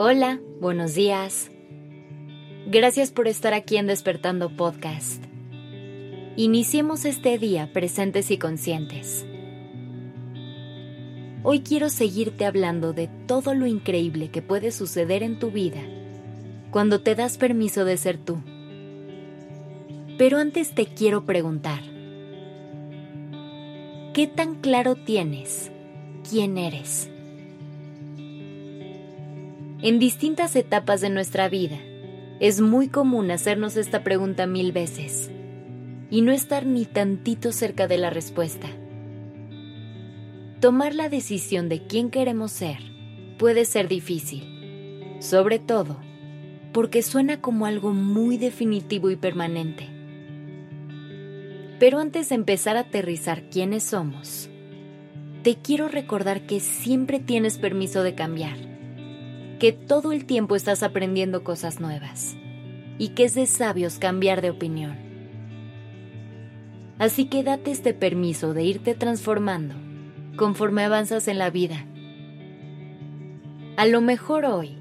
Hola, buenos días. Gracias por estar aquí en Despertando Podcast. Iniciemos este día presentes y conscientes. Hoy quiero seguirte hablando de todo lo increíble que puede suceder en tu vida cuando te das permiso de ser tú. Pero antes te quiero preguntar, ¿qué tan claro tienes quién eres? En distintas etapas de nuestra vida, es muy común hacernos esta pregunta mil veces y no estar ni tantito cerca de la respuesta. Tomar la decisión de quién queremos ser puede ser difícil, sobre todo porque suena como algo muy definitivo y permanente. Pero antes de empezar a aterrizar quiénes somos, te quiero recordar que siempre tienes permiso de cambiar que todo el tiempo estás aprendiendo cosas nuevas y que es de sabios cambiar de opinión. Así que date este permiso de irte transformando conforme avanzas en la vida. A lo mejor hoy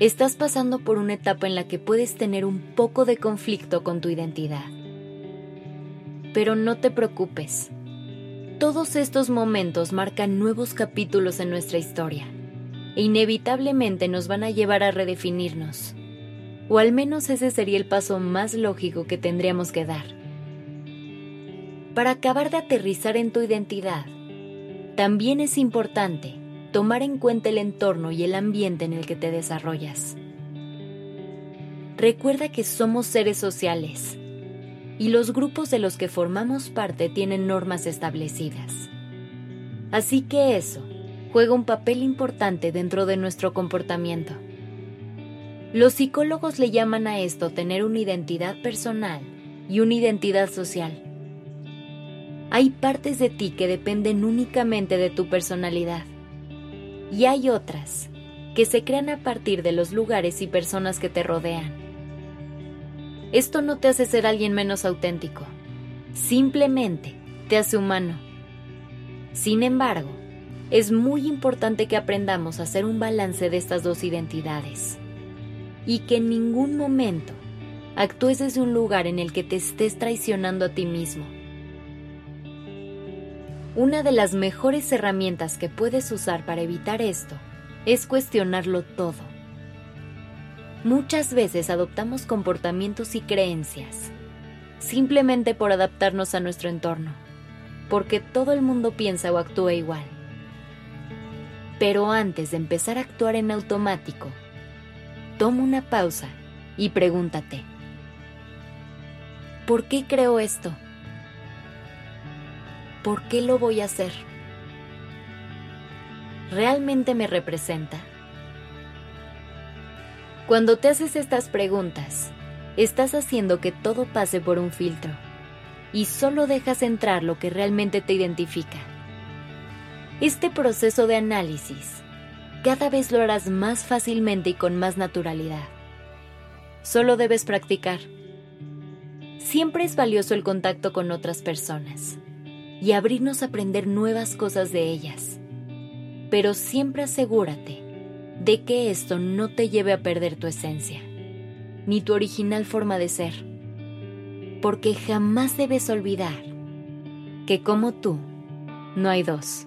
estás pasando por una etapa en la que puedes tener un poco de conflicto con tu identidad. Pero no te preocupes. Todos estos momentos marcan nuevos capítulos en nuestra historia e inevitablemente nos van a llevar a redefinirnos. O al menos ese sería el paso más lógico que tendríamos que dar. Para acabar de aterrizar en tu identidad, también es importante tomar en cuenta el entorno y el ambiente en el que te desarrollas. Recuerda que somos seres sociales y los grupos de los que formamos parte tienen normas establecidas. Así que eso juega un papel importante dentro de nuestro comportamiento. Los psicólogos le llaman a esto tener una identidad personal y una identidad social. Hay partes de ti que dependen únicamente de tu personalidad y hay otras que se crean a partir de los lugares y personas que te rodean. Esto no te hace ser alguien menos auténtico, simplemente te hace humano. Sin embargo, es muy importante que aprendamos a hacer un balance de estas dos identidades y que en ningún momento actúes desde un lugar en el que te estés traicionando a ti mismo. Una de las mejores herramientas que puedes usar para evitar esto es cuestionarlo todo. Muchas veces adoptamos comportamientos y creencias simplemente por adaptarnos a nuestro entorno, porque todo el mundo piensa o actúa igual. Pero antes de empezar a actuar en automático, toma una pausa y pregúntate, ¿por qué creo esto? ¿Por qué lo voy a hacer? ¿Realmente me representa? Cuando te haces estas preguntas, estás haciendo que todo pase por un filtro y solo dejas entrar lo que realmente te identifica. Este proceso de análisis cada vez lo harás más fácilmente y con más naturalidad. Solo debes practicar. Siempre es valioso el contacto con otras personas y abrirnos a aprender nuevas cosas de ellas. Pero siempre asegúrate de que esto no te lleve a perder tu esencia, ni tu original forma de ser, porque jamás debes olvidar que como tú, no hay dos.